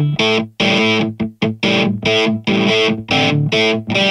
Thank you.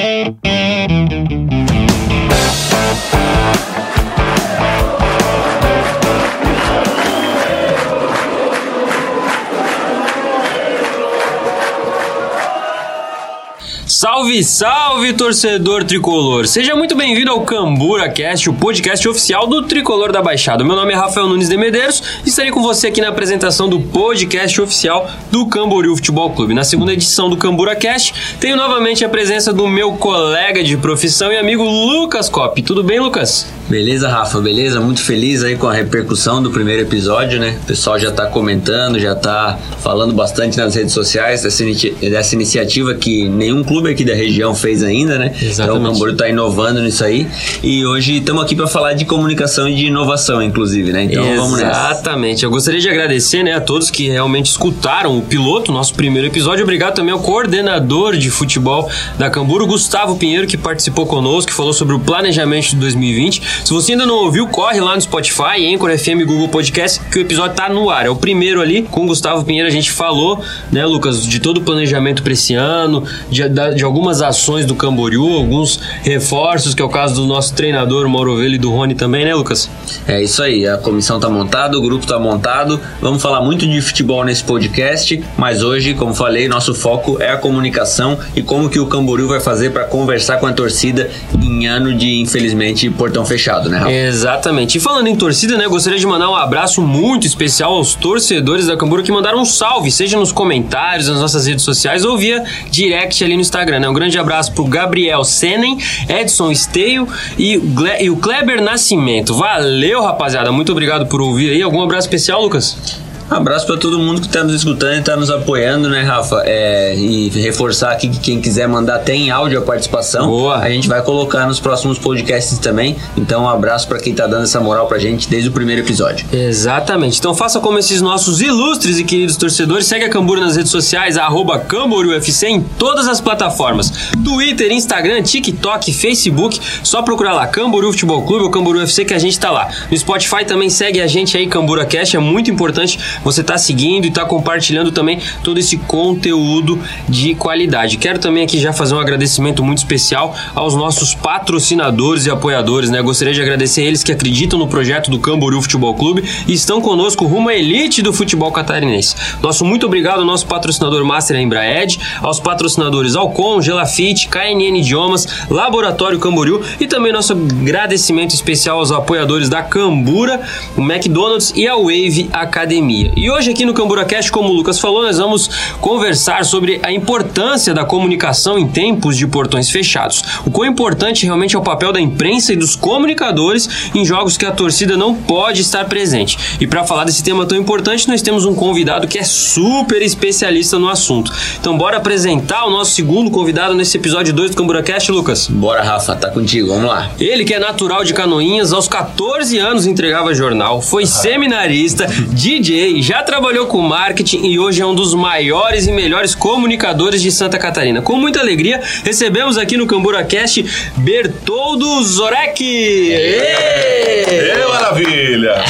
Salve, torcedor tricolor! Seja muito bem-vindo ao Cambura Cast, o podcast oficial do Tricolor da Baixada. Meu nome é Rafael Nunes de Medeiros e estarei com você aqui na apresentação do podcast oficial do Camboriú Futebol Clube. Na segunda edição do Cambura Cast, tenho novamente a presença do meu colega de profissão e amigo Lucas Cop. Tudo bem, Lucas? Beleza, Rafa, beleza? Muito feliz aí com a repercussão do primeiro episódio, né? O pessoal já tá comentando, já tá falando bastante nas redes sociais dessa, dessa iniciativa que nenhum clube aqui da região fez ainda, né? Exatamente. Então o Camboriú tá inovando nisso aí. E hoje estamos aqui para falar de comunicação e de inovação, inclusive, né? Então Exatamente. vamos nessa. Exatamente. Eu gostaria de agradecer, né, a todos que realmente escutaram o piloto, nosso primeiro episódio. Obrigado também ao coordenador de futebol da Camburu, Gustavo Pinheiro, que participou conosco, que falou sobre o planejamento de 2020. Se você ainda não ouviu, corre lá no Spotify, Anchor FM, Google Podcast, que o episódio tá no ar. É o primeiro ali, com o Gustavo Pinheiro, a gente falou, né, Lucas, de todo o planejamento para esse ano, de, de, algumas ações do Camboriú, alguns reforços, que é o caso do nosso treinador, Mauro Ovelha e do Rony também, né, Lucas? É isso aí, a comissão tá montada, o grupo tá montado. Vamos falar muito de futebol nesse podcast, mas hoje, como falei, nosso foco é a comunicação e como que o Camboriú vai fazer para conversar com a torcida em ano de, infelizmente, portão fechado fechado, né, Rafa? Exatamente. E falando em torcida, né, gostaria de mandar um abraço muito especial aos torcedores da Cambura que mandaram um salve, seja nos comentários, nas nossas redes sociais ou via direct ali no Instagram, né? Um grande abraço pro Gabriel Senen, Edson Esteio e, e o Kleber Nascimento. Valeu, rapaziada. Muito obrigado por ouvir aí. Algum abraço especial, Lucas? Abraço para todo mundo que está nos escutando e está nos apoiando, né, Rafa? É, e reforçar aqui que quem quiser mandar tem áudio a participação. Boa. A gente vai colocar nos próximos podcasts também. Então, um abraço para quem está dando essa moral pra gente desde o primeiro episódio. Exatamente. Então, faça como esses nossos ilustres e queridos torcedores. Segue a Camburu nas redes sociais, arroba CamboriUFC em todas as plataformas: Twitter, Instagram, TikTok, Facebook. Só procurar lá Camboriú Futebol Clube ou Camboriú UFC que a gente tá lá. No Spotify também segue a gente aí, Cambura Cash. É muito importante você está seguindo e está compartilhando também todo esse conteúdo de qualidade. Quero também aqui já fazer um agradecimento muito especial aos nossos patrocinadores e apoiadores, né? Gostaria de agradecer eles que acreditam no projeto do Camboriú Futebol Clube e estão conosco rumo à elite do futebol catarinense. Nosso muito obrigado ao nosso patrocinador Master Embraed, aos patrocinadores Alcon, Gelafite, KNN Idiomas, Laboratório Camboriú e também nosso agradecimento especial aos apoiadores da Cambura, o McDonald's e a Wave Academia. E hoje aqui no CamburaCast, como o Lucas falou, nós vamos conversar sobre a importância da comunicação em tempos de portões fechados. O quão importante realmente é o papel da imprensa e dos comunicadores em jogos que a torcida não pode estar presente. E para falar desse tema tão importante, nós temos um convidado que é super especialista no assunto. Então bora apresentar o nosso segundo convidado nesse episódio 2 do CamburaCast, Lucas. Bora, Rafa, tá contigo, vamos lá. Ele que é natural de Canoinhas, aos 14 anos entregava jornal, foi seminarista, DJ, já trabalhou com marketing e hoje é um dos maiores e melhores comunicadores de Santa Catarina. Com muita alegria, recebemos aqui no CamburaCast Bertoldo Zorek! Ê, maravilha!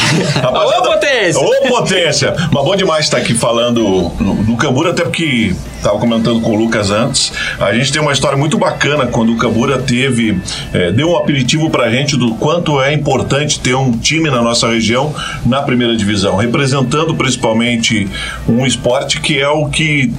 Ô, potência! Ô, potência! Mas bom demais estar aqui falando no, no Cambura, até porque estava comentando com o Lucas antes. A gente tem uma história muito bacana quando o Cambura teve, é, deu um aperitivo pra gente do quanto é importante ter um time na nossa região na primeira divisão, representando principalmente um esporte que é o que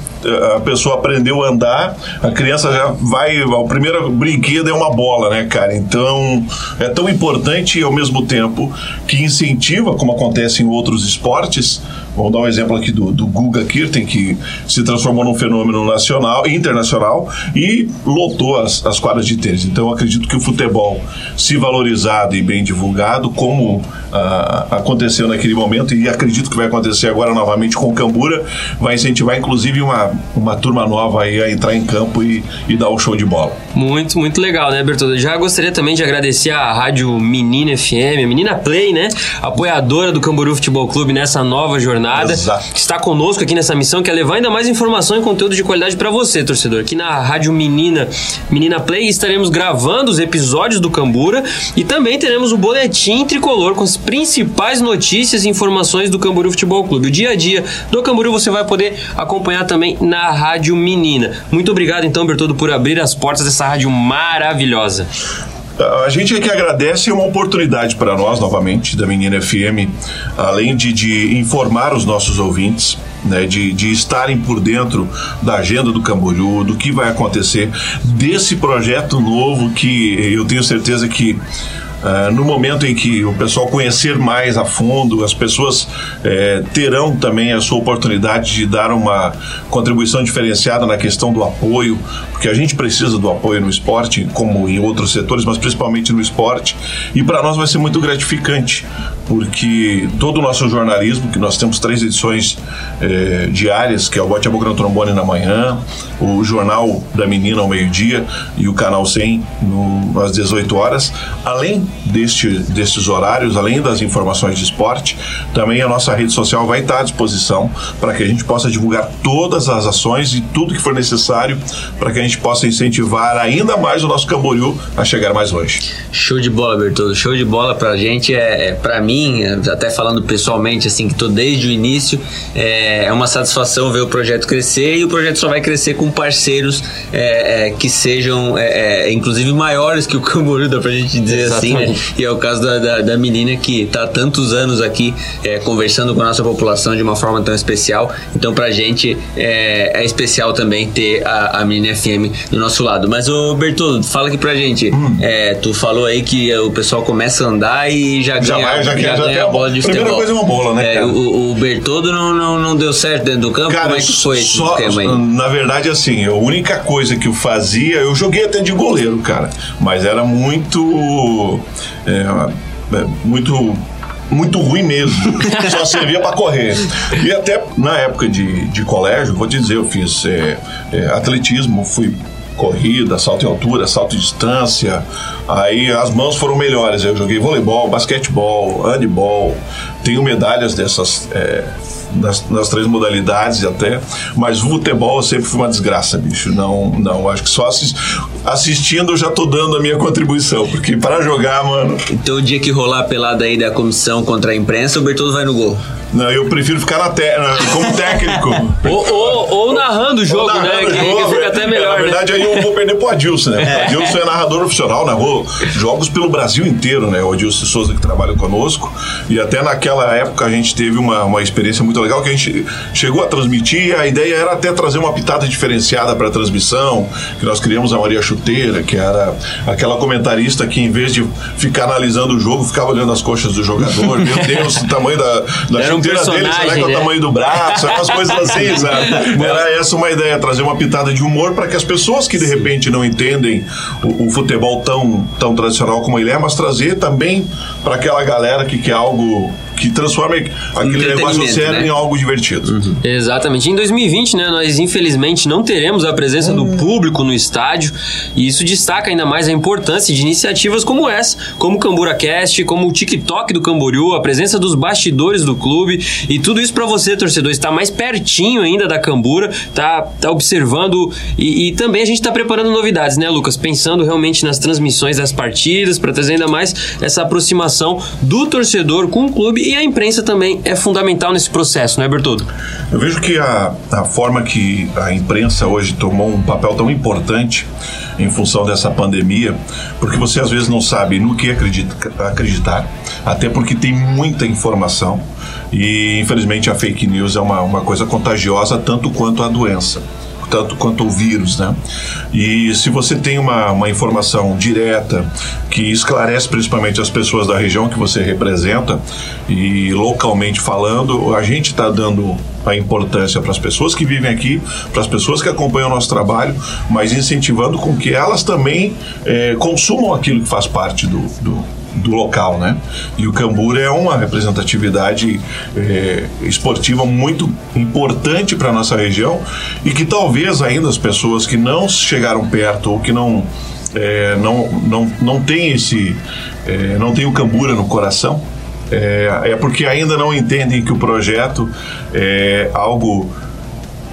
a pessoa aprendeu a andar, a criança já vai, o primeiro brinquedo é uma bola, né, cara? Então é tão importante e ao mesmo tempo que incentiva, como acontece em outros esportes, Vamos dar um exemplo aqui do, do Guga Kirten, que se transformou num fenômeno nacional, internacional e lotou as, as quadras de tênis. Então, acredito que o futebol, se valorizado e bem divulgado, como ah, aconteceu naquele momento, e acredito que vai acontecer agora novamente com o Cambura, vai incentivar inclusive uma, uma turma nova aí a entrar em campo e, e dar o um show de bola. Muito, muito legal, né, Bertoldo? Já gostaria também de agradecer a Rádio Menina FM, a Menina Play, né? Apoiadora do Camburu Futebol Clube nessa nova jornada jornada, Exato. que está conosco aqui nessa missão, que é levar ainda mais informação e conteúdo de qualidade para você, torcedor. Aqui na Rádio Menina, Menina Play, estaremos gravando os episódios do Cambura e também teremos o boletim tricolor com as principais notícias e informações do Camboriú Futebol Clube. O dia a dia do Camboriú você vai poder acompanhar também na Rádio Menina. Muito obrigado então, Bertoldo, por abrir as portas dessa rádio maravilhosa. A gente é que agradece uma oportunidade para nós, novamente, da Menina FM, além de, de informar os nossos ouvintes, né, de, de estarem por dentro da agenda do Camboriú, do que vai acontecer, desse projeto novo que eu tenho certeza que. Uh, no momento em que o pessoal conhecer mais a fundo, as pessoas eh, terão também a sua oportunidade de dar uma contribuição diferenciada na questão do apoio, porque a gente precisa do apoio no esporte, como em outros setores, mas principalmente no esporte. E para nós vai ser muito gratificante, porque todo o nosso jornalismo, que nós temos três edições eh, diárias, que é o Bote a Boca no Trombone na manhã, o Jornal da Menina ao meio-dia e o Canal 100 no, às 18 horas, além deste, destes horários, além das informações de esporte, também a nossa rede social vai estar à disposição para que a gente possa divulgar todas as ações e tudo que for necessário para que a gente possa incentivar ainda mais o nosso Camboriú a chegar mais longe. Show de bola, Bertoldo. Show de bola pra gente. É, é para mim, até falando pessoalmente, assim, que tô desde o início, é, é, uma satisfação ver o projeto crescer e o projeto só vai crescer com parceiros é, é que sejam, é, é, inclusive, maiores que o Camboriú, dá pra gente dizer Exatamente. assim, né? E é o caso da, da, da menina que tá há tantos anos aqui conversando com a nossa população de uma forma tão especial. Então, pra gente é, especial também ter a, a Menina FM do nosso lado. Mas, ô Bertoldo, fala aqui pra gente. Hum. tu falou aí que o pessoal começa a andar e já, já ganha, vai, já, já, já ganha a bola de Primeira coisa é uma bola, né? É, o, o Bertoldo não, não, não deu certo dentro do campo? Cara, Como é que foi esse só, aí? Na verdade, assim, a única coisa que eu fazia, eu joguei até de goleiro, cara. Mas era muito. É, é muito muito ruim mesmo. Só servia para correr. E até na época de, de colégio, vou te dizer, eu fiz é, é, atletismo, fui corrida, salto em altura, salto em distância. Aí as mãos foram melhores. Eu joguei voleibol, basquetebol, handball. Tenho medalhas dessas. É, nas, nas, três modalidades até, mas futebol sempre foi uma desgraça, bicho. Não, não, acho que só assist, assistindo eu já tô dando a minha contribuição, porque para jogar, mano. Então o dia que rolar a pelada aí da comissão contra a imprensa, o Bertoldo vai no gol. Não, eu prefiro ficar na te... como técnico. ou, ou, ou, narrando o jogo, narrando né? O jogo, que, fica até melhor. É, na verdade, né? aí eu vou perder pro Adilson, né? É. O Adilson é narrador oficial, narrou jogos pelo Brasil inteiro, né? O Adilson Souza que trabalha conosco. E até naquela época a gente teve uma, uma experiência muito legal que a gente chegou a transmitir. A ideia era até trazer uma pitada diferenciada para a transmissão, que nós criamos a Maria Chuteira, que era aquela comentarista que em vez de ficar analisando o jogo, ficava olhando as coxas do jogador. Meu Deus, o tamanho da, da era um personagem, dele, será que é o né? tamanho do braço, umas coisas assim, sabe? Era essa uma ideia, trazer uma pitada de humor para que as pessoas que de repente não entendem o, o, futebol tão, tão tradicional como ele é, mas trazer também para aquela galera que quer algo que transforma aquele negócio sério né? em algo divertido. Uhum. Exatamente. Em 2020, né, nós infelizmente não teremos a presença do público no estádio e isso destaca ainda mais a importância de iniciativas como essa, como o Cambura Cast, como o TikTok do Camboriú, a presença dos bastidores do clube e tudo isso para você, torcedor, estar mais pertinho ainda da Cambura, tá, tá observando e, e também a gente tá preparando novidades, né, Lucas? Pensando realmente nas transmissões das partidas para trazer ainda mais essa aproximação do torcedor com o clube e a imprensa também é fundamental nesse processo, não é, Bertoldo? Eu vejo que a, a forma que a imprensa hoje tomou um papel tão importante em função dessa pandemia, porque você às vezes não sabe no que acredita, acreditar, até porque tem muita informação e infelizmente a fake news é uma, uma coisa contagiosa tanto quanto a doença tanto quanto o vírus, né? E se você tem uma, uma informação direta que esclarece principalmente as pessoas da região que você representa e localmente falando, a gente está dando a importância para as pessoas que vivem aqui, para as pessoas que acompanham o nosso trabalho, mas incentivando com que elas também é, consumam aquilo que faz parte do, do do local, né? E o Cambura é uma representatividade é, esportiva muito importante para nossa região e que talvez ainda as pessoas que não chegaram perto ou que não é, não, não, não tem esse é, não tem o Cambura no coração é, é porque ainda não entendem que o projeto é algo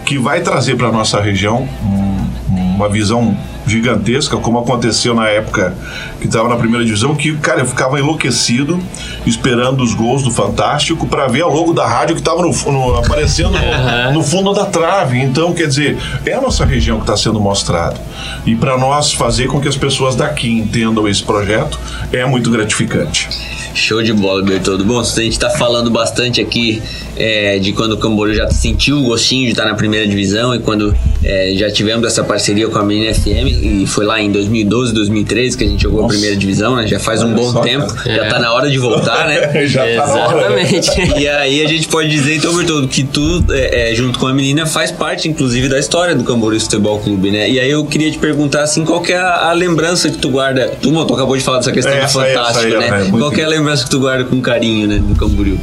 que vai trazer para nossa região um, uma visão gigantesca, como aconteceu na época que estava na primeira divisão, que, cara, eu ficava enlouquecido esperando os gols do Fantástico para ver a logo da rádio que estava no, no, aparecendo no, no, fundo da trave. Então, quer dizer, é a nossa região que está sendo mostrada. E para nós fazer com que as pessoas daqui entendam esse projeto é muito gratificante. Show de bola, Bertoldo. Bom, a gente está falando bastante aqui é, de quando o Camboriú já sentiu o gostinho de estar na primeira divisão e quando é, já tivemos essa parceria com a Menina FM e foi lá em 2012, 2013 que a gente jogou Nossa. a primeira divisão, né? Já faz um bom só, tempo, cara. já está na hora de voltar, né? já tá Exatamente. e aí a gente pode dizer, então, Bertoldo, que tu, é, é, junto com a menina, faz parte, inclusive, da história do Camboriú Futebol Clube, né? E aí eu queria te perguntar, assim, qual é a, a lembrança que tu guarda? Tu, tu acabou de falar dessa questão do Fantástico, aí, né? qual é a lembrança que tu guarda com carinho, né, do Camboriú?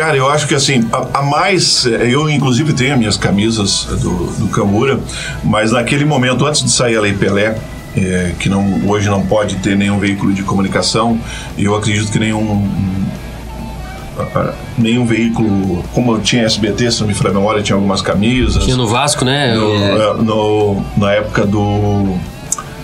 Cara, eu acho que assim, a, a, mais. Eu, inclusive, tenho as minhas camisas do, do Cambura, mas naquele momento, antes de sair a Lei Pelé, é, que não, hoje não pode ter nenhum veículo de comunicação, eu acredito que nenhum. nenhum veículo, como tinha SBT, se não me falha a memória, tinha algumas camisas. Tinha no Vasco, né? No, é. no, na época do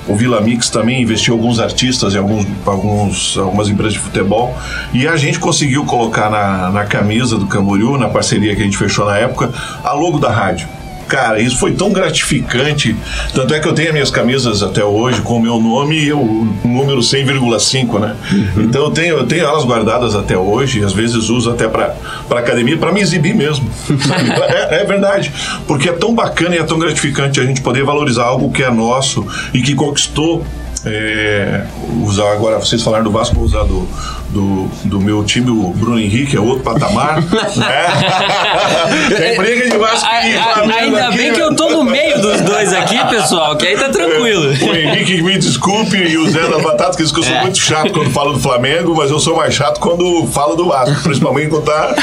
o Vila Mix também investiu alguns artistas em alguns, alguns, algumas empresas de futebol. E a gente conseguiu colocar na, na camisa do Camboriú, na parceria que a gente fechou na época, a logo da rádio. Cara, isso foi tão gratificante. Tanto é que eu tenho as minhas camisas até hoje com o meu nome e o número 100,5, né? Uhum. Então eu tenho, eu tenho elas guardadas até hoje, às vezes uso até para academia, para me exibir mesmo. é, é, verdade. Porque é tão bacana e é tão gratificante a gente poder valorizar algo que é nosso e que conquistou é, usar agora, vocês falaram do Vasco, vou usar do, do, do meu time, o Bruno Henrique, é outro patamar. né? Tem briga de Vasco e Flamengo Ainda aqui, bem que eu tô no meio dos dois aqui, pessoal, que aí tá tranquilo. O Henrique, me desculpe, e o Zé da Batata, que eu sou é. muito chato quando falo do Flamengo, mas eu sou mais chato quando falo do Vasco, principalmente quando tá,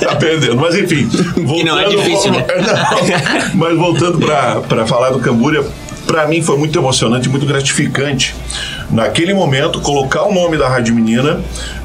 tá perdendo. Mas enfim, voltando. Que não é difícil, né? Não, mas voltando pra falar do Cambúria para mim foi muito emocionante, muito gratificante. Naquele momento, colocar o nome da Rádio Menina,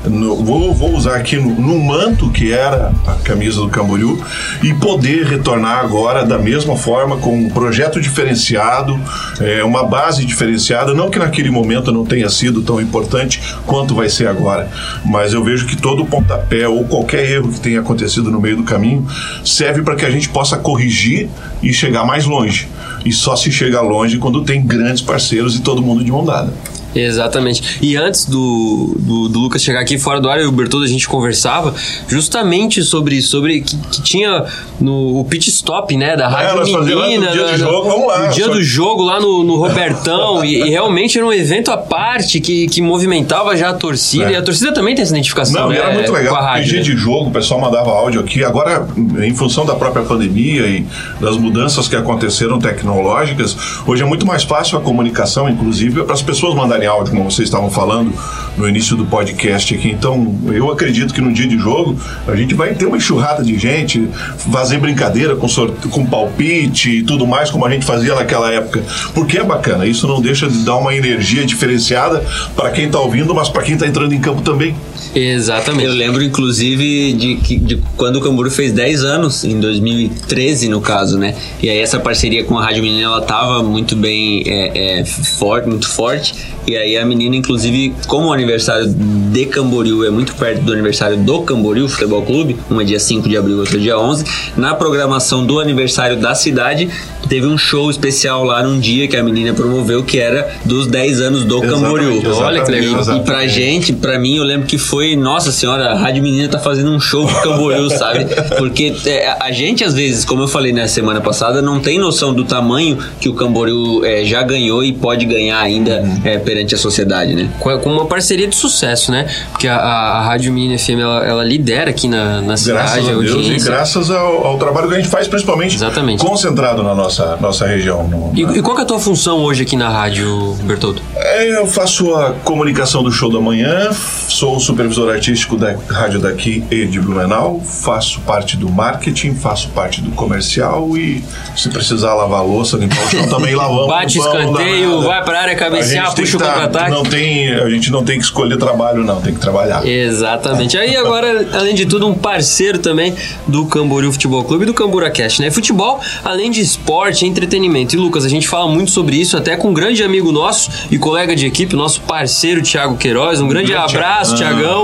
no, vou, vou, usar aqui no, no, manto que era a camisa do Camboriú, e poder retornar agora da mesma forma, com um projeto diferenciado, é, uma base diferenciada. Não que naquele momento não tenha sido tão importante quanto vai ser agora, mas eu vejo que todo pontapé ou qualquer erro que tenha acontecido no meio do caminho serve para que a gente possa corrigir e chegar mais longe. E só se chega longe quando tem grandes parceiros e todo mundo de mão dada. Exatamente. E antes do, do, do, Lucas chegar aqui fora do ar, eu e o Bertoldo, a gente conversava justamente sobre, sobre que, que tinha no o pit stop, né, da Rádio é, Menina. No dia do jogo, vamos lá. No dia do jogo lá no, no Robertão. e, e, realmente era um evento à parte que, que movimentava já a torcida. É. E a torcida também tem essa identificação, Não, né? era muito legal. Com a rádio, dia né? de jogo, o pessoal mandava áudio aqui. Agora, em função da própria pandemia e das mudanças que aconteceram tecnológicas, hoje é muito mais fácil a comunicação, inclusive, para as pessoas mandarem em áudio, como vocês estavam falando no início do podcast aqui. Então, eu acredito que no dia de jogo a gente vai ter uma enxurrada de gente, fazer brincadeira com, com palpite e tudo mais, como a gente fazia naquela época. Porque é bacana, isso não deixa de dar uma energia diferenciada para quem está ouvindo, mas para quem está entrando em campo também. Exatamente. Eu lembro, inclusive, de, de quando o Camburu fez 10 anos, em 2013, no caso, né? E aí essa parceria com a Rádio Menina, ela tava muito bem é, é, forte, muito forte. E aí a menina, inclusive, como o aniversário de Camboriú é muito perto do aniversário do Camboriú Futebol Clube, uma é dia 5 de abril, outra é dia 11, na programação do aniversário da cidade, teve um show especial lá num dia que a menina promoveu, que era dos 10 anos do exatamente, Camboriú. Exatamente, Olha que legal. E, e pra gente, pra mim, eu lembro que foi, nossa senhora, a Rádio Menina tá fazendo um show pro Camboriú, sabe? Porque é, a gente, às vezes, como eu falei na semana passada, não tem noção do tamanho que o Camboriú é, já ganhou e pode ganhar ainda uhum. é, perante a sociedade, né? Com, uma parceria de sucesso, né? Porque a, a Rádio Menina FM, ela, ela, lidera aqui na, na cidade. Graças a Deus e graças ao, ao, trabalho que a gente faz, principalmente Exatamente. concentrado na nossa, nossa região. No, e, e, qual é a tua função hoje aqui na rádio, Bertoldo? É, eu faço a comunicação do show da manhã, sou o supervisor supervisor artístico da rádio daqui e de Blumenau, faço parte do marketing, faço parte do comercial e se precisar lavar a louça, limpar o chão, também lavamos. Bate escanteio, vai pra área cabecear, puxa o que tá- contra-ataque. não tem, A gente não tem que escolher trabalho, não, tem que trabalhar. Exatamente. Aí agora, além de tudo, um parceiro também do Camboriú Futebol Clube e do Cambura Cast, né? Futebol, além de esporte, entretenimento. E Lucas, a gente fala muito sobre isso, até com um grande amigo nosso e colega de equipe, nosso parceiro Thiago Queiroz. Um grande grande abraço, Thiagão,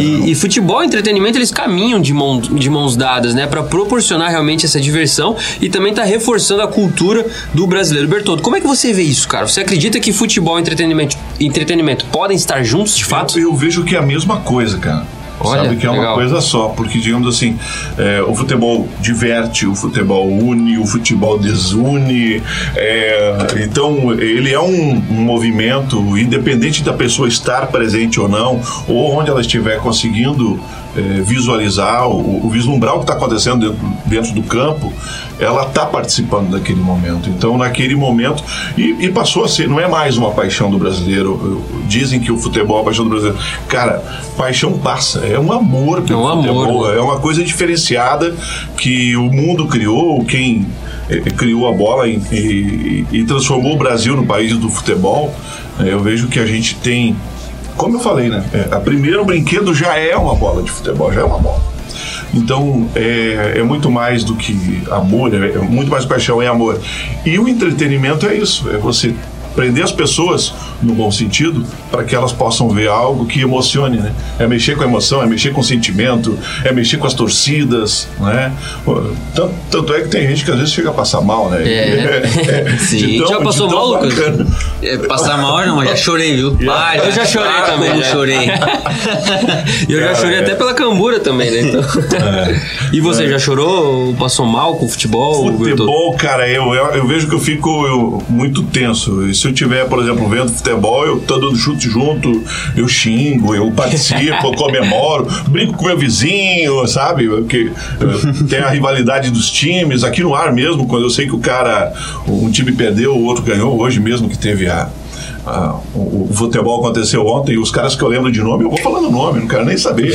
E, e futebol e entretenimento, eles caminham de, mão, de mãos dadas, né? Pra proporcionar realmente essa diversão e também tá reforçando a cultura do brasileiro. Bertoldo, como é que você vê isso, cara? Você acredita que futebol e entretenimento, entretenimento podem estar juntos, de fato? Eu, eu vejo que é a mesma coisa, cara. Olha, Sabe que é uma legal. coisa só, porque digamos assim, é, o futebol diverte, o futebol une, o futebol desune. é, então ele é um, um movimento, independente da pessoa estar presente ou não, ou onde ela estiver conseguindo é, visualizar, o, o vislumbrar o que está acontecendo dentro, dentro do campo, ela está participando daquele momento. Então, naquele momento, e, e passou a ser, não é mais uma paixão do brasileiro. Dizem que o futebol é a paixão do brasileiro. Cara, paixão passa, é um amor pelo É um amor, futebol, né? é uma coisa diferenciada que o mundo criou, quem eh, criou a bola e, e- e transformou o Brasil no país do futebol. Eu vejo que a gente tem, como eu falei, né? eh, A primeiro brinquedo já é uma bola de futebol, já é uma bola. Então é, é muito mais do que amor, é, é muito mais paixão, é amor. E o entretenimento é isso, é você prender as pessoas no bom sentido para que elas possam ver algo que emocione, né? É mexer com a emoção, é mexer com o sentimento, é mexer com as torcidas, né? Tanto, tanto é que tem gente que às vezes chega a passar mal, né? É. Sim. Já passou mal, Lucas? É, passar mal não, mas já chorei, viu? Ah, Eu já chorei ah, também, já. chorei. E eu já chorei é. até pela cambura também, né? Então... E você já chorou? Passou mal com o futebol? Futebol, cara, eu, eu, eu vejo que eu fico eu, muito tenso. E se eu tiver, por exemplo, vendo futebol, eu tô dando chute junto, eu xingo, eu participo, eu comemoro, brinco com meu vizinho, sabe? Porque eh, tem a rivalidade dos times, aqui no ar mesmo, quando eu sei que o cara, um time perdeu, o outro ganhou, hoje mesmo que teve a. a- o, o futebol aconteceu ontem e os caras que eu lembro de nome, eu vou falando nome, não quero nem saber.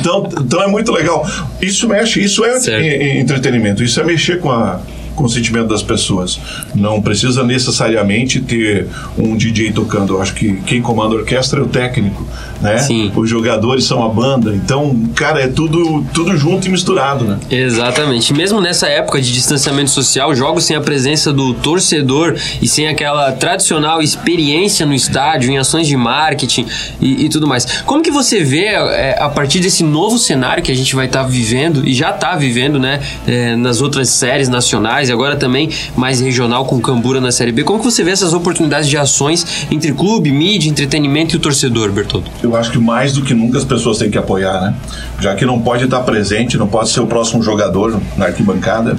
Então, então é muito legal. Isso mexe, isso é Certo. entretenimento, isso é mexer com a com o sentimento das pessoas. Não precisa necessariamente ter um DJ tocando. Eu acho que quem comanda a orquestra é o técnico, né? Sim. Os jogadores são a banda. Então, cara, é tudo, tudo junto e misturado, né? Exatamente. Mesmo nessa época de distanciamento social, jogos sem a presença do torcedor e sem aquela tradicional experiência no estádio, em ações de marketing e, e tudo mais. Como que você vê, é, a partir desse novo cenário que a gente vai estar vivendo e já está vivendo, né, é, nas outras séries nacionais e agora também mais regional com Cambura na Série B, como que você vê essas oportunidades de ações entre clube, mídia, entretenimento e o torcedor, Bertoldo? Eu acho que mais do que nunca as pessoas têm que apoiar, né? Já que não pode estar presente, não pode ser o próximo jogador na arquibancada.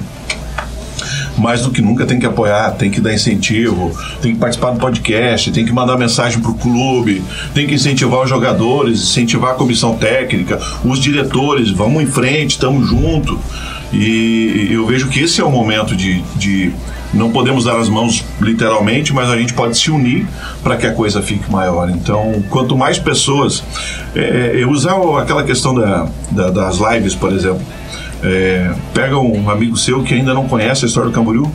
Mais do que nunca tem que apoiar, tem que dar incentivo, tem que participar do podcast, tem que mandar mensagem pro clube, tem que incentivar os jogadores, incentivar a comissão técnica, os diretores, vamos em frente, estamos junto. E eu vejo que esse é o momento de, de não podemos dar as mãos literalmente, mas a gente pode se unir para que a coisa fique maior. Então, quanto mais pessoas. É, eu usar aquela questão da, da- das lives, por exemplo. É, pega um amigo seu que ainda não conhece a história do Camboriú.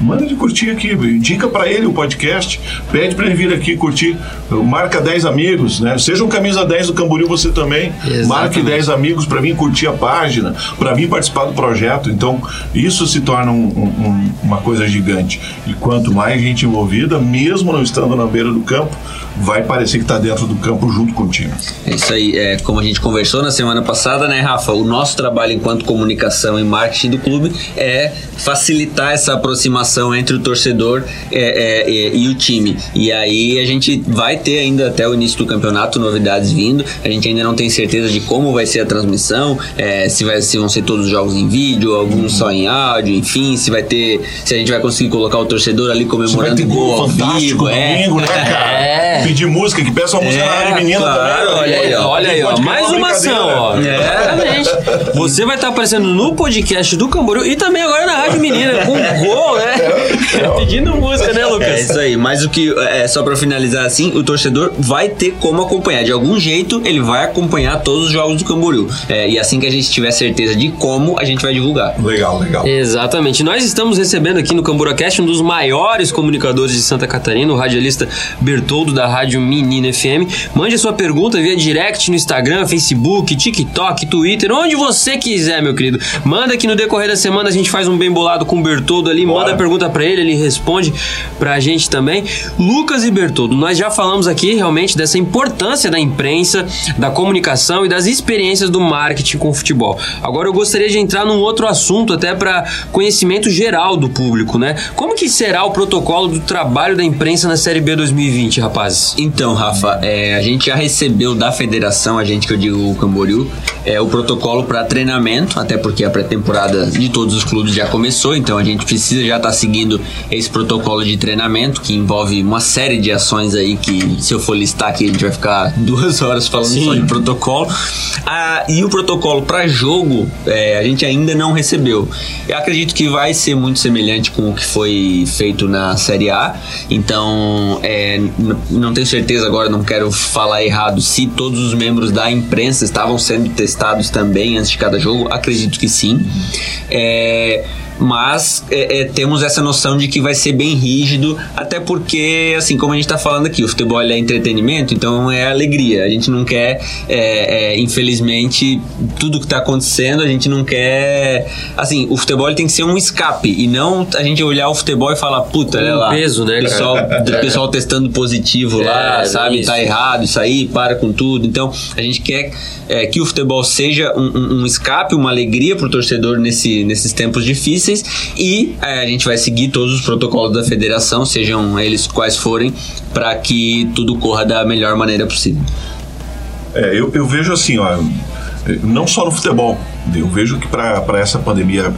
Manda ele curtir aqui, indica para ele o podcast, pede para ele vir aqui curtir, marca 10 amigos, né? Seja um camisa 10 do Camboriú você também, Exatamente. marque 10 amigos para vir curtir a página, para vir participar do projeto. Então, isso se torna um- um- um- uma coisa gigante. E quanto mais gente envolvida, mesmo não estando na beira do campo, vai parecer que está dentro do campo junto com o time. É isso aí, é, como a gente conversou na semana passada, né, Rafa? O nosso trabalho enquanto comunicação e marketing do clube é facilitar essa aproximação entre o torcedor é, é, é, e o time. E aí a gente vai ter ainda até o início do campeonato novidades vindo. A gente ainda não tem certeza de como vai ser a transmissão, é, se, vai, se vão ser todos os jogos em vídeo, alguns só em áudio, enfim, se vai ter. Se a gente vai conseguir colocar o torcedor ali comemorando o gol gol ao vivo. é. domingo, né, cara? É. Pedir música, que peça uma música na É, área menina claro, também. Olha aí, ó, olha aí, ó. Mais uma ação, ó. É. Exatamente. Você vai estar aparecendo no podcast do Camboriú e também agora na Rádio Menina, com gol, né? Pedindo música, né, Lucas? É isso aí, mas o que é só para finalizar assim, o torcedor vai ter como acompanhar. De algum jeito, ele vai acompanhar todos os jogos do Camboriú. É, e assim que a gente tiver certeza de como, a gente vai divulgar. Legal, legal. Exatamente. Nós estamos recebendo aqui no CamburaCast um dos maiores comunicadores de Santa Catarina, o radialista Bertoldo da Rádio Menina FM. Mande a sua pergunta via direct no Instagram, Facebook, TikTok, Twitter, onde você quiser, meu querido. Manda que no decorrer da semana a gente faz um bem bolado com o Bertoldo ali, Bora. manda a pergunta para ele, ele responde pra gente também. Lucas e Bertoldo, nós já falamos aqui realmente dessa importância da imprensa, da comunicação e das experiências do marketing com o futebol. Agora eu gostaria de entrar num outro assunto até para conhecimento geral do público, né? Como que será o protocolo do trabalho da imprensa na Série B 2020, rapazes? Então, Rafa, é, a gente já recebeu da federação, a gente que eu digo o Camboriú, é, o protocolo para treinamento, até porque a pré-temporada de todos os clubes já começou, então a gente precisa já estar seguindo esse protocolo de treinamento, que envolve uma série de ações aí que, se eu for listar aqui, a gente vai ficar duas horas falando Sim. só de protocolo. Ah, e o protocolo para jogo, é, a gente ainda não recebeu. Eu acredito que vai ser muito semelhante com o que foi feito na Série A, então é, não tenho certeza agora, não quero falar errado, se todos os membros da imprensa estavam sendo testados também antes de cada jogo, acredito que sim. É, mas é, é, temos essa noção de que vai ser bem rígido, até porque, assim, como a gente está falando aqui, o futebol é entretenimento, então é alegria. A gente não quer, é, é, infelizmente, tudo que está acontecendo, a gente não quer. Assim, o futebol tem que ser um escape e não a gente olhar o futebol e falar, puta, olha Um lá. peso, né, o pessoal, o pessoal testando positivo lá, É, sabe? isso. Tá errado isso aí, para com tudo. Então, a gente quer é, que o futebol seja um, um- um escape, uma alegria pro torcedor nesse, nesses tempos difíceis e é, a gente vai seguir todos os protocolos da federação, sejam eles quais forem, para que tudo corra da melhor maneira possível. É, eu, eu vejo assim, ó, não só no futebol, eu vejo que para essa pandemia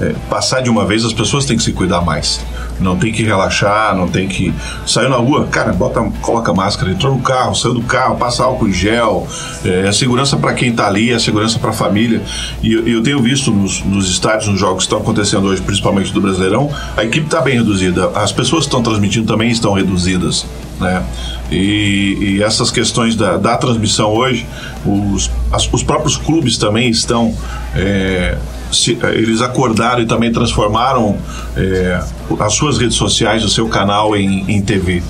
é, passar de uma vez, as pessoas têm que se cuidar mais. Não tem que relaxar, não tem que. Saiu na rua, cara, bota, coloca máscara, entrou no carro, saiu do carro, passa álcool em gel. É, é segurança para quem tá ali, é segurança para a família. E eu, eu tenho visto nos, nos estádios, nos jogos que estão acontecendo hoje, principalmente do Brasileirão, a equipe está bem reduzida. As pessoas que estão transmitindo também estão reduzidas. Né? E, e essas questões da, da transmissão hoje, os, as- os próprios clubes também estão. é, se- eles acordaram e também transformaram é, as suas redes sociais, o seu canal em, em TV.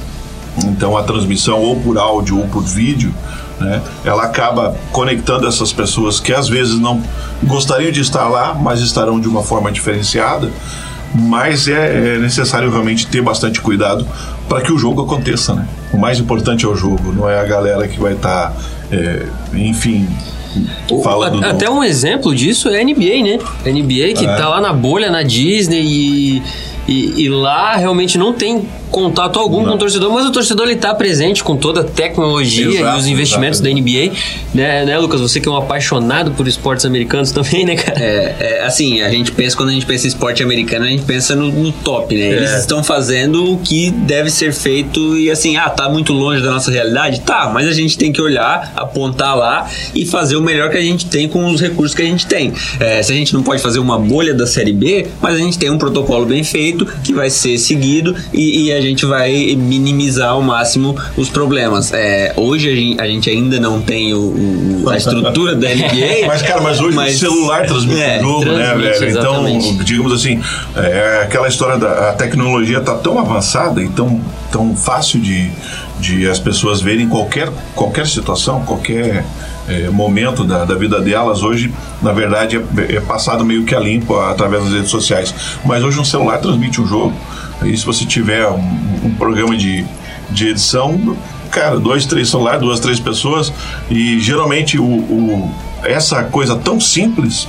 Então a transmissão, ou por áudio ou por vídeo, né, ela acaba conectando essas pessoas que às vezes não gostariam de estar lá, mas estarão de uma forma diferenciada. Mas é, é necessário realmente ter bastante cuidado para que o jogo aconteça. Né? O mais importante é o jogo, não é a galera que vai estar, é, enfim, falando. A- Até um exemplo disso é a NBA, né? A NBA que É. tá lá na bolha, na Disney e, e, e lá realmente não tem contato algum com o torcedor, mas o torcedor ele tá presente com toda a tecnologia Exato, e os investimentos exato, da NBA, né, né, Lucas? Você que é um apaixonado por esportes americanos também, né, cara? É, é, assim, a gente pensa, quando a gente pensa em esporte americano, a gente pensa no, no top, né? Eles estão fazendo o que deve ser feito e assim, ah, tá muito longe da nossa realidade? Tá, mas a gente tem que olhar, apontar lá e fazer o melhor que a gente tem com os recursos que a gente tem. É, se a gente não pode fazer uma bolha da Série B, mas a gente tem um protocolo bem feito que vai ser seguido e, e a gente vai minimizar ao máximo os problemas. É, hoje a gente, a gente ainda não tem o- o- a estrutura da NBA. Mas, cara, mas hoje o celular transmite É, o jogo, né, transmite, velho? Então, exatamente. digamos assim, é, aquela história da a tecnologia tá tão avançada e tão, tão fácil de, de as pessoas verem qualquer, qualquer situação, qualquer é, momento da, da vida delas. Hoje, na verdade, é, é passado meio que a limpo através das redes sociais. Mas hoje um celular transmite um jogo. E se você tiver um, um programa de, de edição, cara, dois, três celulares, duas, três pessoas, e geralmente o, o- essa coisa tão simples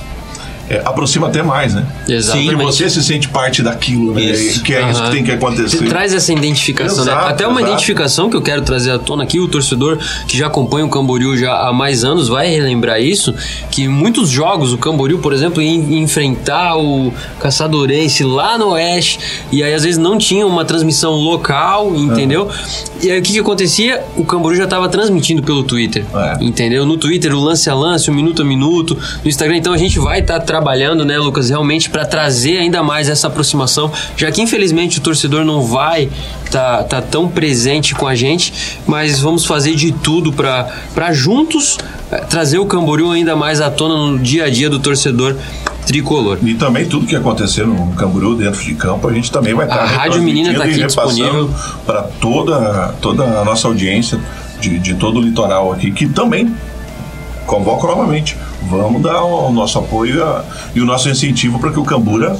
é, aproxima até mais, né? Exatamente. Porque você se sente parte daquilo, né? Isso. Que é isso Aham. que tem que acontecer. Traz essa identificação, né? Exato, Até uma exato. identificação que eu quero trazer à tona aqui, o torcedor que já acompanha o Camboriú já há mais anos vai relembrar isso, que muitos jogos, o Camboriú, por exemplo, ia en- enfrentar o Caçadorense lá no Oeste, e aí às vezes não tinha uma transmissão local, entendeu? E aí o que que acontecia? O Camboriú já estava transmitindo pelo Twitter, É. entendeu? No Twitter, o lance a lance, o minuto a minuto, no Instagram, então a gente vai estar trabalhando, né, Lucas, realmente para trazer ainda mais essa aproximação, já que infelizmente o torcedor não vai tá, tá tão presente com a gente, mas vamos fazer de tudo para juntos é, trazer o Camboriú ainda mais à tona no dia a dia do torcedor tricolor. E também tudo que acontecer no Camboriú dentro de campo, a gente também vai estar A Rádio Menina está aqui disponível para toda, toda a nossa audiência de, de todo o litoral aqui, que também convoco novamente. Vamos dar o nosso apoio e o nosso incentivo para que o Cambura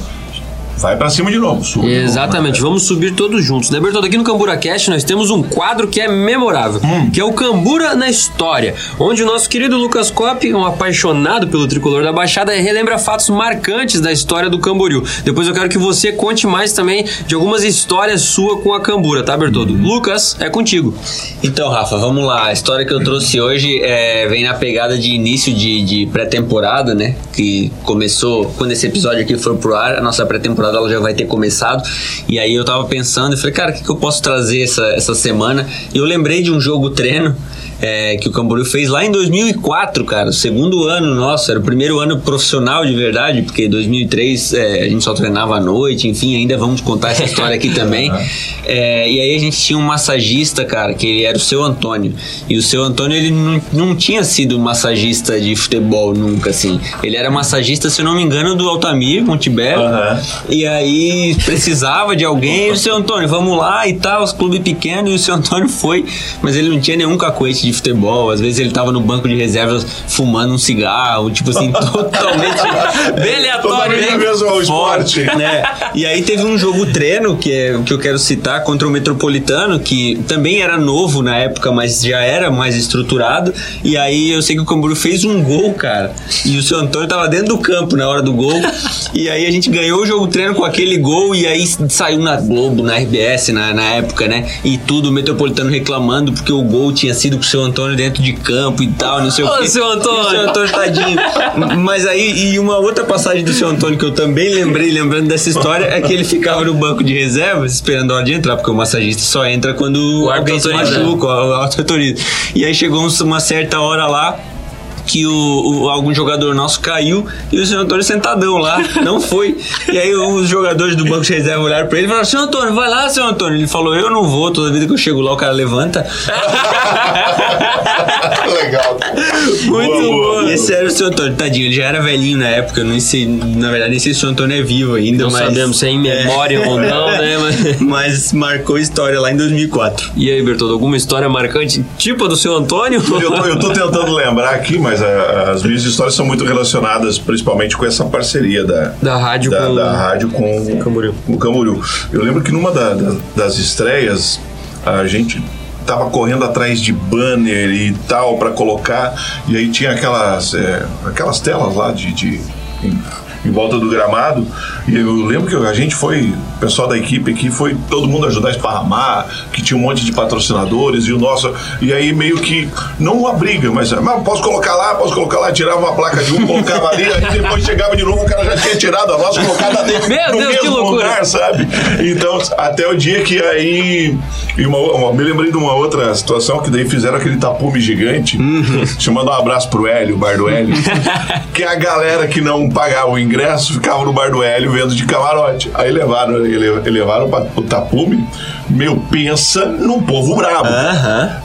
vai para cima de novo. Exatamente, novo, né? vamos subir todos juntos. Né, Bertoldo? Aqui no Cambura Cast nós temos um quadro que é memorável, hum. que é o Cambura na História, onde o nosso querido Lucas Cop, um apaixonado pelo tricolor da Baixada, relembra fatos marcantes da história do Camboriú. Depois eu quero que você conte mais também de algumas histórias sua com a Cambura, tá, Bertoldo? Hum. Lucas, é contigo. Então, Rafa, vamos lá. A história que eu trouxe hoje é, vem na pegada de início de, de pré-temporada, né? Que começou, quando esse episódio aqui for pro ar, a nossa pré-temporada temporada ela já vai ter começado. E aí eu tava pensando e falei, cara, o que, que eu posso trazer essa, essa semana? E eu lembrei de um jogo treino é, que o Camboriú fez lá em 2004, cara, o segundo ano nosso, era o primeiro ano profissional de verdade, porque 2003 é, a gente só treinava à noite, enfim, ainda vamos contar essa história aqui também. É, e aí a gente tinha um massagista, cara, que ele era o seu Antônio. E o seu Antônio, ele não, não tinha sido massagista de futebol nunca, assim. Ele era massagista, se eu não me engano, do Altamir, Montebello. Uhum. E aí precisava de alguém, e o seu Antônio, vamos lá e tal, os clubes pequenos, e o seu Antônio foi, mas ele não tinha nenhum cacoete de futebol, às vezes ele tava no banco de reservas fumando um cigarro, tipo assim, totalmente bem aleatório. mesmo ao esporte. Né? E aí teve um jogo treino que, é, que eu quero citar contra o Metropolitano, que também era novo na época, mas já era mais estruturado. E aí eu sei que o Camburu fez um gol, cara. E o seu Antônio tava dentro do campo na hora do gol. E aí a gente ganhou o jogo treino com aquele gol e aí saiu na Globo, na RBS na, na época, né? E tudo, o Metropolitano reclamando porque o gol tinha sido com o seu Antônio dentro de campo e tal, não sei Ô, o quê. seu Antônio! O seu Antônio, tadinho. Mas aí, e uma outra passagem do seu Antônio que eu também lembrei, lembrando dessa história, é que ele ficava no banco de reservas esperando a hora de entrar, porque o massagista só entra quando o alguém se machuca, o autoriza. E aí chegou uma certa hora lá, que o, o, algum jogador nosso caiu e o senhor Antônio sentadão lá, não foi. E aí os jogadores do banco de reserva olharam pra ele e falaram: Senhor Antônio, vai lá, senhor Antônio. Ele falou: Eu não vou, toda vida que eu chego lá o cara levanta. Legal. Muito bom. Esse era o senhor Antônio, tadinho, ele já era velhinho na época, não sei, na verdade, nem sei se o senhor Antônio é vivo ainda. Não mas, sabemos se é em memória é, ou não, né? Mas... mas marcou história lá em 2004. E aí, Bertoldo, alguma história marcante, tipo a do seu Antônio? Eu tô, eu tô tentando lembrar aqui, mas a, a, as minhas histórias são muito relacionadas principalmente com essa parceria da, da rádio da, com, da rádio com o Camboriú. o Camboriú. Eu lembro que numa da, da, das estreias, a gente tava correndo atrás de banner e tal para colocar e aí tinha aquelas é, aquelas telas lá de, de em volta do gramado. E eu lembro que a gente foi, pessoal da equipe aqui foi todo mundo ajudar a esparramar, que tinha um monte de patrocinadores e o nosso. E aí meio que, não uma briga, mas, mas posso colocar lá, posso colocar lá, tirava uma placa de um, colocava ali, aí depois chegava de novo, o cara já tinha tirado a nossa, colocada dentro Meu no Deus, mesmo que loucura. lugar, sabe? Então, até o dia que aí. E uma, uma, me lembrei de uma outra situação que daí fizeram aquele tapume gigante, uhum. chamando um abraço pro Hélio, o bar do Hélio, que a galera que não pagava o ingresso ficava no bar do Hélio vendo de camarote. Aí levaram, levaram o tapume. Meu, pensa num povo brabo.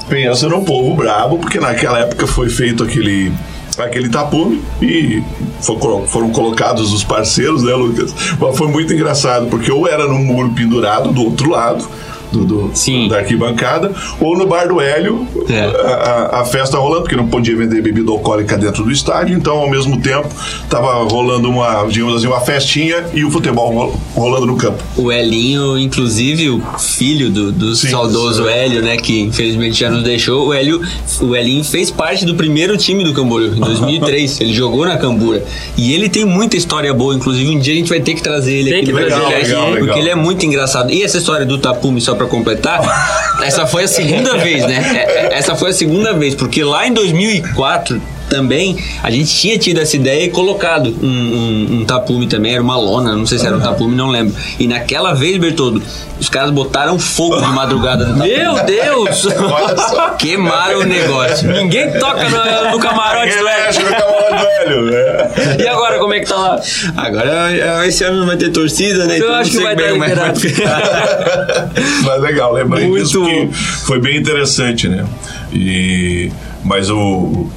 Pensa num povo brabo, porque naquela época foi feito aquele aquele tapume e foram colocados os parceiros, né, Lucas? Mas foi muito engraçado, porque ou era no muro pendurado do outro lado, do, do Sim. da arquibancada, ou no bar do Hélio, É. a, a- festa rolando, porque não podia vender bebida alcoólica dentro do estádio, então ao mesmo tempo estava rolando uma, digamos assim, uma festinha e o futebol ro- rolando no campo. O Elinho, inclusive, o filho do, do Sim, saudoso sim. Hélio, né? Que infelizmente já nos deixou. O Hélio, o Elinho fez parte do primeiro time do Camboriú, em 2003. ele jogou na Cambura. E ele tem muita história boa. Inclusive, um dia a gente vai ter que trazer ele Tem aqui que trazer, Brasil. legal, porque legal. ele é muito engraçado. E essa história do Tapume, só pra completar, essa foi a segunda vez, né? É- é- Essa foi a segunda vez, porque lá em 2004 também a gente tinha tido essa ideia e colocado um, um, um tapume também, era uma lona, não sei se era um tapume, não lembro. E naquela vez, Bertoldo, os caras botaram fogo de madrugada no tapume. Meu Deus! Queimaram o negócio. Ninguém toca no, no camarote do Hélio. né? E agora, como é que tá lá? Agora é, esse ano não vai ter torcida, né? Eu Então, acho que vai que liberado. Mas legal, lembrei Muito disso que foi bem interessante, né? E, mas o,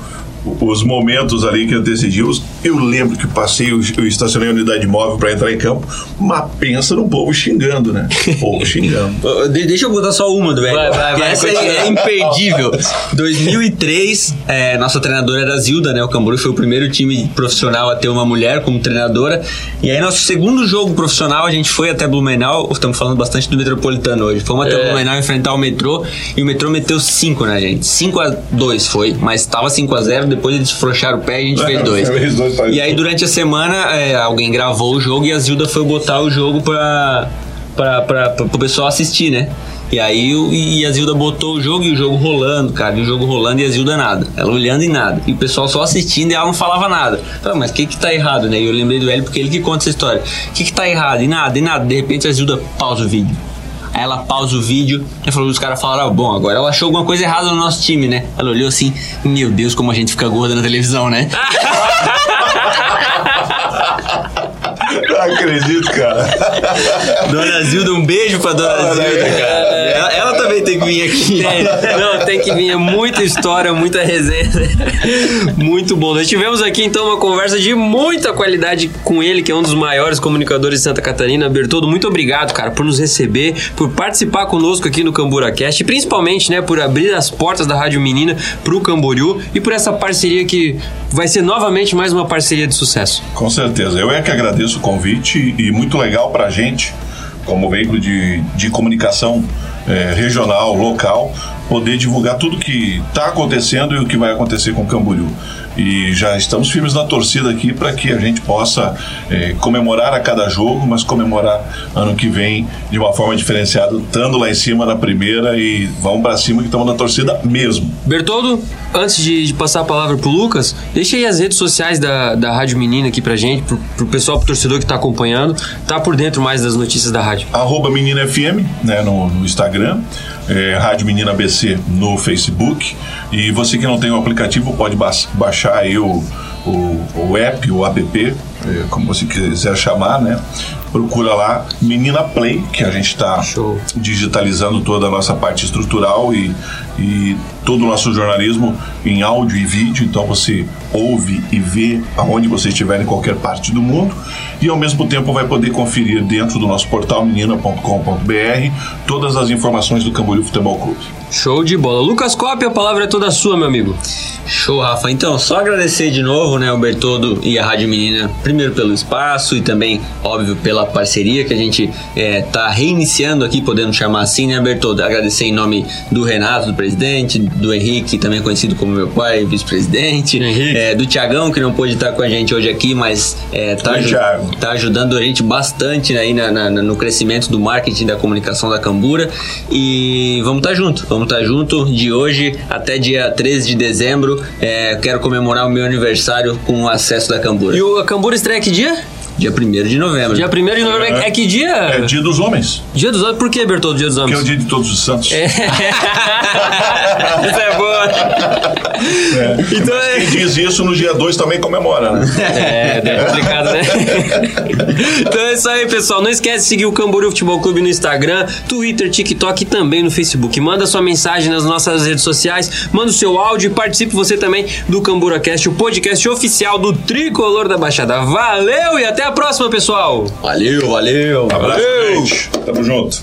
os momentos ali que antecediam, eu lembro que passei, eu, eu estacionei a unidade móvel para entrar em campo, mas pensa no povo xingando, né? Povo xingando. De- Deixa eu botar só uma do velho. Vai, vai, vai, Essa aí é imperdível. 2003, é, nossa treinadora era a Zilda, né? O Camboriú foi o primeiro time profissional a ter uma mulher como treinadora. E aí, nosso segundo jogo profissional, a gente foi até Blumenau. Estamos falando bastante do Metropolitano hoje. Fomos até É. Blumenau enfrentar o metrô. E o metrô meteu 5 na gente. 5 a 2 foi. Mas tava 5 a 0 Depois eles frouxaram o pé e a gente fez dois. Fez dois, E aí, durante a semana, é, alguém gravou o jogo e a Zilda foi botar o jogo pra, pra, pra, pra, pro pessoal assistir, né? E aí e a Zilda botou o jogo e o jogo rolando, cara, e o jogo rolando e a Zilda nada. Ela olhando e nada. E o pessoal só assistindo e ela não falava nada. Falei, mas o que que tá errado, né? E eu lembrei do Hélio porque ele que conta essa história. O que que tá errado? E nada, e nada. De repente a Zilda pausa o vídeo. Aí ela pausa o vídeo e falou, os caras falaram, ah, bom, agora ela achou alguma coisa errada no nosso time, né? Ela olhou assim, meu Deus, como a gente fica gorda na televisão, né? Não acredito, cara. Dona Zilda, um beijo pra Dona Zilda, cara. Ela, ela também tem que vir aqui. Tem, não, tem que vir é muita história, muita resenha. Muito bom. Nós tivemos aqui então uma conversa de muita qualidade com ele, que é um dos maiores comunicadores de Santa Catarina. Bertoldo, muito obrigado, cara, por nos receber, por participar conosco aqui no CamburaCast e principalmente, né, por abrir as portas da Rádio Menina pro Camboriú e por essa parceria que vai ser novamente mais uma parceria de sucesso. Com certeza. Eu é que agradeço o convite e muito legal pra gente, como veículo de, de comunicação eh, regional, local, poder divulgar tudo que está acontecendo e o que vai acontecer com o Camboriú. E já estamos firmes na torcida aqui para que a gente possa eh, comemorar a cada jogo, mas comemorar ano que vem de uma forma diferenciada, estando lá em cima na primeira e vamos para cima que estamos na torcida mesmo. Bertoldo, antes de, de passar a palavra pro Lucas, deixa aí as redes sociais da, da Rádio Menina aqui pra gente, pro, pro pessoal, pro torcedor que tá acompanhando, tá por dentro mais das notícias da rádio. arroba Menina FM né, no, no Instagram, é, Rádio Menina BC no Facebook. E você que não tem o aplicativo pode ba- baixar aí o, o, o app, o app, é, como você quiser chamar, né? Procura lá Menina Play, que a gente está digitalizando toda a nossa parte estrutural e, e todo o nosso jornalismo em áudio e vídeo. Então você ouve e vê aonde você estiver em qualquer parte do mundo e ao mesmo tempo vai poder conferir dentro do nosso portal menina.com.br todas as informações do Camboriú Futebol Clube. Show de bola. Lucas Copy, a palavra é toda sua, meu amigo. Show, Rafa. Então, só agradecer de novo, né, o Bertoldo e a Rádio Menina, primeiro pelo espaço e também, óbvio, pela parceria que a gente é, tá reiniciando aqui, podendo chamar assim, né, Bertoldo? Agradecer em nome do Renato, do presidente, do Henrique, também conhecido como meu pai, vice-presidente, Henrique. é, do Tiagão, que não pôde estar com a gente hoje aqui, mas é, tá, Thiago. tá ajudando a gente bastante aí na- na- no crescimento do marketing da comunicação da Cambura. E vamos estar junto, vamos estar junto de hoje até dia 13 de dezembro. É, quero comemorar o meu aniversário com o acesso da Cambura. E o Cambura estreia que dia? Dia 1 de novembro. Dia 1 de novembro. É, é que dia? É dia dos homens, Dia dos Homens. Por que, Bertoldo, dia dos que é Homens? o dia de todos os santos. Essa é boa. Então é... Quem diz isso no dia 2 também comemora, né? É, é complicado, né? então é isso aí, pessoal. Não esquece de seguir o Camboriú Futebol Clube no Instagram, Twitter, TikTok e também no Facebook. Manda sua mensagem nas nossas redes sociais, manda o seu áudio e participe você também do CamburaCast, o podcast oficial do Tricolor da Baixada. Valeu e até a próxima, pessoal! Valeu, valeu. Abraço, gente. Tamo junto.